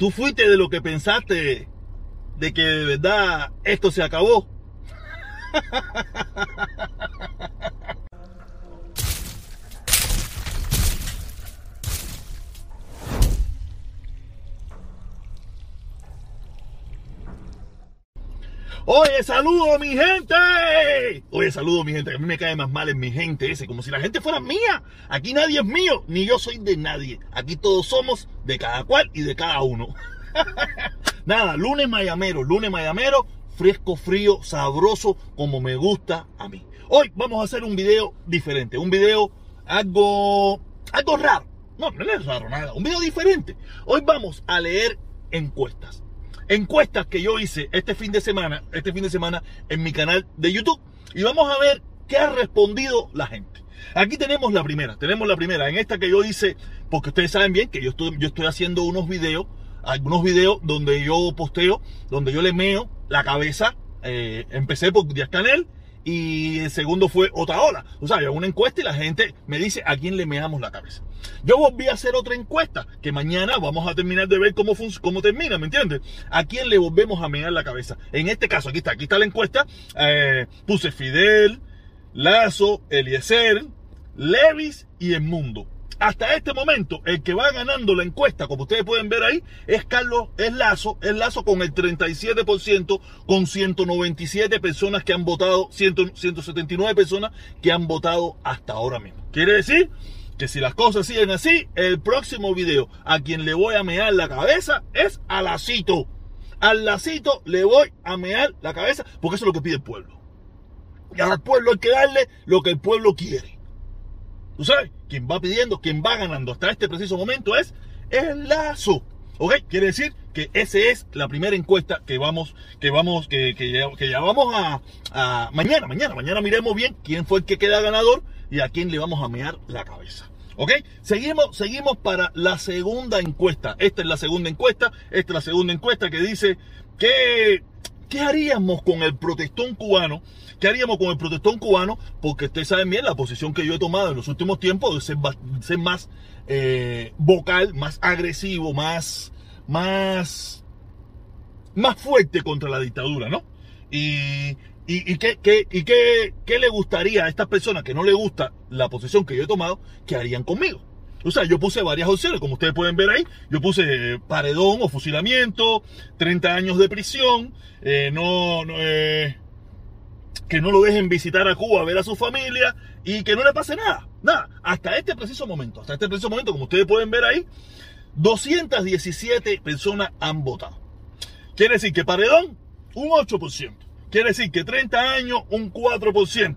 tú fuiste de lo que pensaste de que de verdad esto se acabó. Oye, saludo mi gente. Oye, saludo mi gente. A mí me cae más mal en mi gente ese, como si la gente fuera mía. Aquí nadie es mío, ni yo soy de nadie. Aquí todos somos de cada cual y de cada uno. Nada, lunes mayamero, lunes mayamero, fresco, frío, sabroso, como me gusta a mí. Hoy vamos a hacer un video diferente, un video algo, algo raro. No, no es raro nada, un video diferente. Hoy vamos a leer encuestas. Encuestas que yo hice este fin de semana, este fin de semana en mi canal de YouTube. Y vamos a ver qué ha respondido la gente. Aquí tenemos la primera, tenemos la primera, en esta que yo hice, porque ustedes saben bien que yo estoy, yo estoy haciendo unos videos algunos videos donde yo posteo, donde yo le meo la cabeza. Eh, empecé por Díaz Canel y el segundo fue otra hora. O sea, hago una encuesta y la gente me dice a quién le meamos la cabeza. Yo volví a hacer otra encuesta que mañana vamos a terminar de ver cómo, cómo termina, ¿me entiendes? ¿A quién le volvemos a mear la cabeza? En este caso, aquí está, aquí está la encuesta. Eh, puse Fidel, Lazo, Eliezer, Levis y El Mundo hasta este momento, el que va ganando la encuesta, como ustedes pueden ver ahí, es Carlos, es Lazo, es Lazo con el 37%, con 197 personas que han votado, 179 personas que han votado hasta ahora mismo. Quiere decir que si las cosas siguen así, el próximo video a quien le voy a mear la cabeza es a Lacito. Al Lacito le voy a mear la cabeza porque eso es lo que pide el pueblo. Y al pueblo hay que darle lo que el pueblo quiere. ¿Tú sabes? Quien va pidiendo, quien va ganando hasta este preciso momento es el lazo. ¿Ok? Quiere decir que esa es la primera encuesta que vamos, que vamos, que, ya, vamos a, mañana, mañana, mañana miremos bien quién fue el que queda ganador y a quién le vamos a mear la cabeza. ¿Ok? Seguimos, seguimos para la segunda encuesta. Esta es la segunda encuesta. Esta es la segunda encuesta que dice que ¿Qué haríamos con el protestón cubano? ¿Qué haríamos con el protestón cubano? Porque ustedes saben bien la posición que yo he tomado en los últimos tiempos de ser, más eh, vocal, más agresivo, más, más, más fuerte contra la dictadura, ¿no? Y, y, qué, y qué, qué le gustaría a estas personas que no le gusta la posición que yo he tomado, que harían conmigo. O sea, yo puse varias opciones, como ustedes pueden ver ahí. Yo puse paredón o fusilamiento, 30 años de prisión, eh, no, eh, que no lo dejen visitar a Cuba ver a su familia y que no le pase nada. Nada, hasta este preciso momento, hasta este preciso momento, como ustedes pueden ver ahí, 217 personas han votado. Quiere decir que paredón, un 8%. Quiere decir que 30 años, un 4%.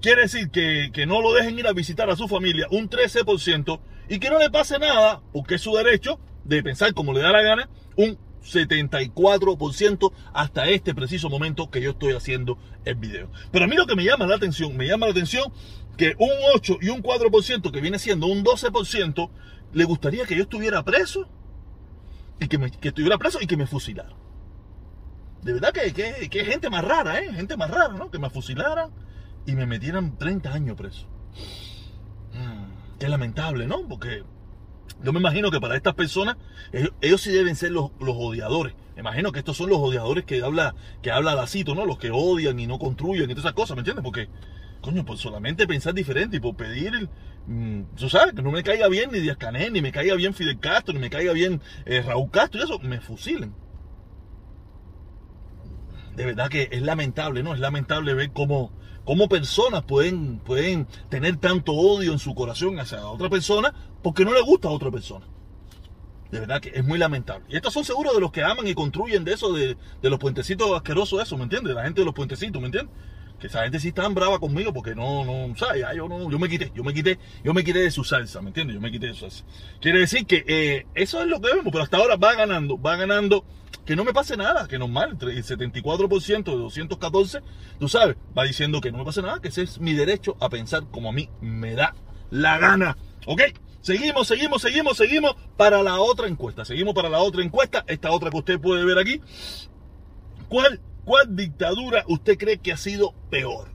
Quiere decir que, que, no lo dejen ir a visitar a su familia, un 13%, y que no le pase nada, porque es su derecho de pensar como le da la gana, un 74% hasta este preciso momento que yo estoy haciendo el video. Pero a mí lo que me llama la atención, me llama la atención que un 8 y un 4%, que viene siendo un 12%, le gustaría que yo estuviera preso y que, me, que estuviera preso y que me fusilaran. De verdad que, que, que, gente más rara, ¿eh? Gente más rara, ¿no? Que me fusilaran y me metieran 30 años preso. Qué lamentable, ¿no? Porque yo me imagino que para estas personas, ellos, sí deben ser los, odiadores. Me imagino que estos son los odiadores que habla, que habla Lacito, ¿no? Los que odian y no construyen y todas esas cosas, ¿me entiendes? Porque, coño, por solamente pensar diferente y por pedir, mm, tú sabes, que no me caiga bien ni Díaz Canel, ni me caiga bien Fidel Castro, ni me caiga bien eh, Raúl Castro y eso, me fusilen. De verdad que es lamentable, ¿no? Es lamentable ver cómo, cómo personas pueden, pueden tener tanto odio en su corazón hacia otra persona porque no le gusta a otra persona. De verdad que es muy lamentable. Y estos son seguros de los que aman y construyen de eso, de, los puentecitos asquerosos, eso, ¿me entiendes? La gente de los puentecitos, ¿me entiendes? Esa gente sí está brava conmigo porque no, no, ¿sabes? yo no, yo me quité, yo me quité, yo me quité de su salsa, ¿me entiendes? Yo me quité de su salsa. Quiere decir que eh, eso es lo que vemos, pero hasta ahora va ganando, va ganando que no me pase nada, que normal, el 74% de 214, tú sabes, va diciendo que no me pase nada, que ese es mi derecho a pensar como a mí me da la gana. ¿Ok? Seguimos, seguimos, seguimos, seguimos para la otra encuesta. Seguimos para la otra encuesta, esta otra que usted puede ver aquí. ¿Cuál, cuál dictadura usted cree que ha sido peor?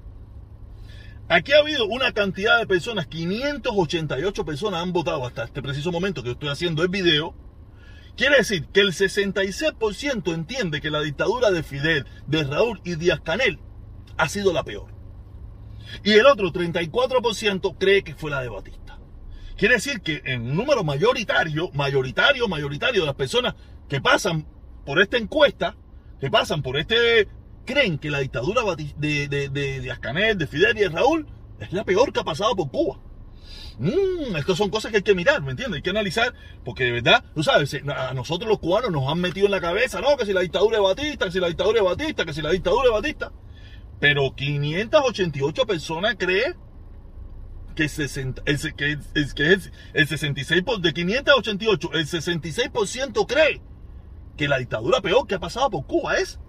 Aquí ha habido una cantidad de personas, 588 personas han votado hasta este preciso momento que estoy haciendo el video Quiere decir que el 66% entiende que la dictadura de Fidel, de Raúl y Díaz Canel ha sido la peor. Y el otro 34% cree que fue la de Batista. Quiere decir que en un número mayoritario, mayoritario, mayoritario de las personas que pasan por esta encuesta, que pasan por este, creen que la dictadura de, de, de, Díaz Canel, de Fidel y de Raúl es la peor que ha pasado por Cuba. Mmm, estas son cosas que hay que mirar, ¿me entiendes? Hay que analizar, porque de verdad, tú sabes, a nosotros los cubanos nos han metido en la cabeza, no, que si la dictadura de Batista, que si la dictadura de Batista, que si la dictadura de Batista. Pero 588 personas creen que, el, que, el 66 de 588, el 66% cree que la dictadura peor que ha pasado por Cuba es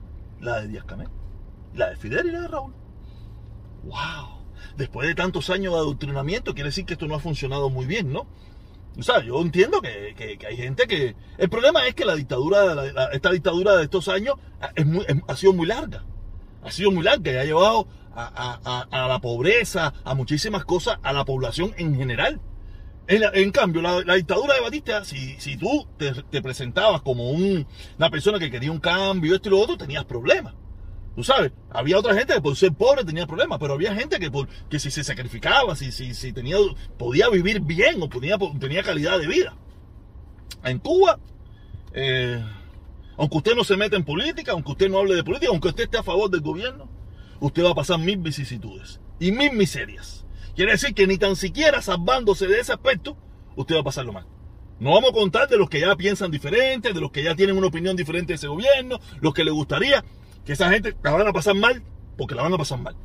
la de Díaz Canel, la de Fidel y la de Raúl. ¡Wow! Después de tantos años de adoctrinamiento, quiere decir que esto no ha funcionado muy bien, ¿no? O sea, yo entiendo que, hay gente que... El problema es que la dictadura, esta dictadura de estos años es muy, ha sido muy larga ha sido muy larga y ha llevado a, la pobreza, a muchísimas cosas, a la población en general. En, cambio, la, dictadura de Batista, si, si tú te, presentabas como una persona que quería un cambio, esto y lo otro, tenías problemas. Tú sabes, había otra gente que por ser pobre tenía problemas, pero había gente que, por, que si se sacrificaba, si, si, si tenía, podía vivir bien o podía, tenía calidad de vida. En Cuba, eh, aunque usted no se meta en política, aunque usted no hable de política, aunque usted esté a favor del gobierno, usted va a pasar mil vicisitudes y mil miserias. Quiere decir que ni tan siquiera salvándose de ese aspecto, usted va a pasarlo mal. No vamos a contar de los que ya piensan diferente, de los que ya tienen una opinión diferente de ese gobierno, los que les gustaría que esa gente la van a pasar mal, porque la van a pasar mal.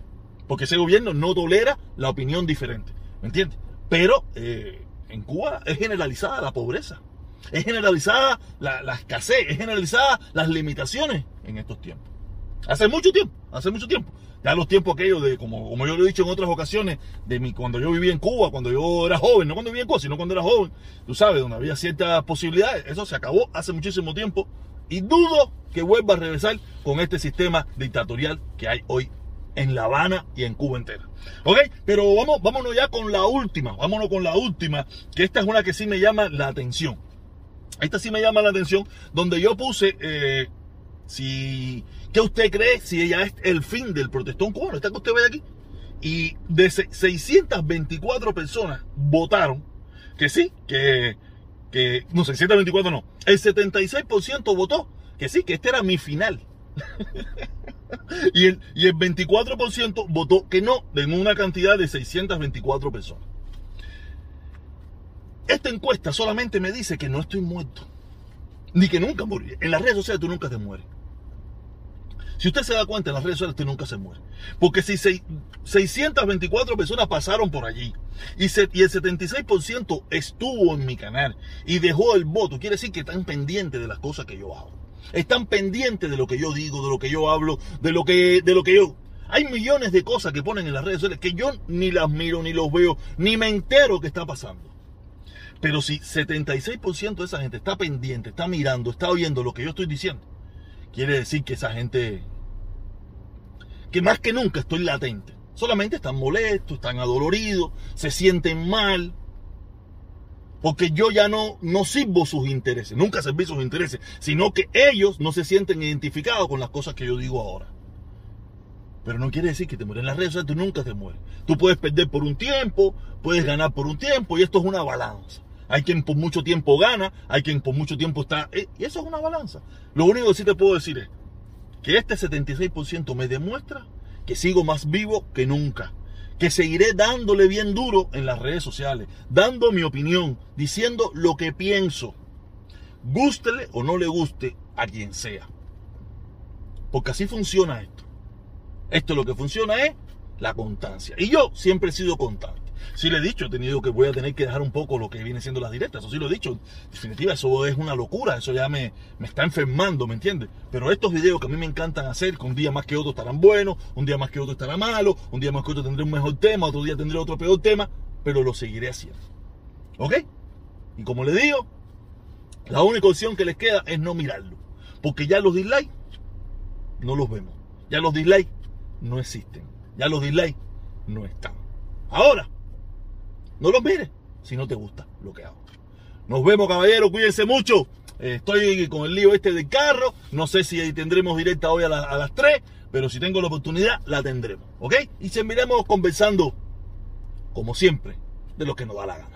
Porque ese gobierno no tolera la opinión diferente. ¿Me entiendes? Pero eh, en Cuba es generalizada la pobreza. Es generalizada la, escasez, es generalizada las limitaciones en estos tiempos. Hace mucho tiempo, hace mucho tiempo. Ya los tiempos aquellos de, como, como yo lo he dicho en otras ocasiones, de mi, cuando yo vivía en Cuba, cuando yo era joven, no cuando vivía en Cuba, sino cuando era joven, tú sabes, donde había ciertas posibilidades, eso se acabó hace muchísimo tiempo y dudo que vuelva a regresar con este sistema dictatorial que hay hoy en La Habana y en Cuba entera. ¿Ok? Pero vamos, vámonos ya con la última, vámonos con la última, que esta es una que sí me llama la atención. Esta sí me llama la atención, donde yo puse, eh, si, ¿qué usted cree si ella es el fin del protestón cubano? Esta que usted ve aquí. Y de 624 personas votaron que sí, que, que, no, 624 no, el 76% votó que sí, que este era mi final. y, el, y el 24% votó que no, en una cantidad de 624 personas. Esta encuesta solamente me dice que no estoy muerto. Ni que nunca morí. En las redes sociales tú nunca te mueres. Si usted se da cuenta, en las redes sociales usted nunca se muere. Porque si 624 personas pasaron por allí y, el 76% estuvo en mi canal y dejó el voto, quiere decir que están pendientes de las cosas que yo hago. Están pendientes de lo que yo digo, de lo que yo hablo, de lo que, de lo que yo... Hay millones de cosas que ponen en las redes sociales que yo ni las miro, ni los veo, ni me entero que está pasando. Pero si 76% de esa gente está pendiente, está mirando, está oyendo lo que yo estoy diciendo, quiere decir que esa gente, que más que nunca estoy latente. Solamente están molestos, están adoloridos, se sienten mal. Porque yo ya no, no sirvo sus intereses, nunca serví sus intereses, sino que ellos no se sienten identificados con las cosas que yo digo ahora. Pero no quiere decir que te mueres en las redes sociales, tú nunca te mueres. Tú puedes perder por un tiempo, puedes ganar por un tiempo, y esto es una balanza. Hay quien por mucho tiempo gana, hay quien por mucho tiempo está... Eh, y eso es una balanza. Lo único que sí te puedo decir es que este 76% me demuestra que sigo más vivo que nunca. Que seguiré dándole bien duro en las redes sociales, dando mi opinión, diciendo lo que pienso. Gústele o no le guste a quien sea. Porque así funciona esto. Esto lo que funciona es la constancia. Y yo siempre he sido constante. Sí le he dicho, he tenido que voy a tener que dejar un poco lo que viene siendo las directas, eso sí lo he dicho. En definitiva, eso es una locura, eso ya me, me está enfermando, ¿me entiendes? Pero estos videos que a mí me encantan hacer, que un día más que otro estarán buenos, un día más que otro estará malo, un día más que otro tendré un mejor tema, otro día tendré otro peor tema, pero lo seguiré haciendo. ¿Ok? Y como le digo, la única opción que les queda es no mirarlo. Porque ya los dislikes no los vemos. Ya los dislikes no existen. Ya los dislikes no están. Ahora, no los mires si no te gusta lo que hago. Nos vemos, caballeros. Cuídense mucho. Eh, estoy con el lío este del carro. No sé si tendremos directa hoy a, a las 3, pero si tengo la oportunidad, la tendremos. ¿Ok? Y seguiremos conversando, como siempre, de lo que nos da la gana.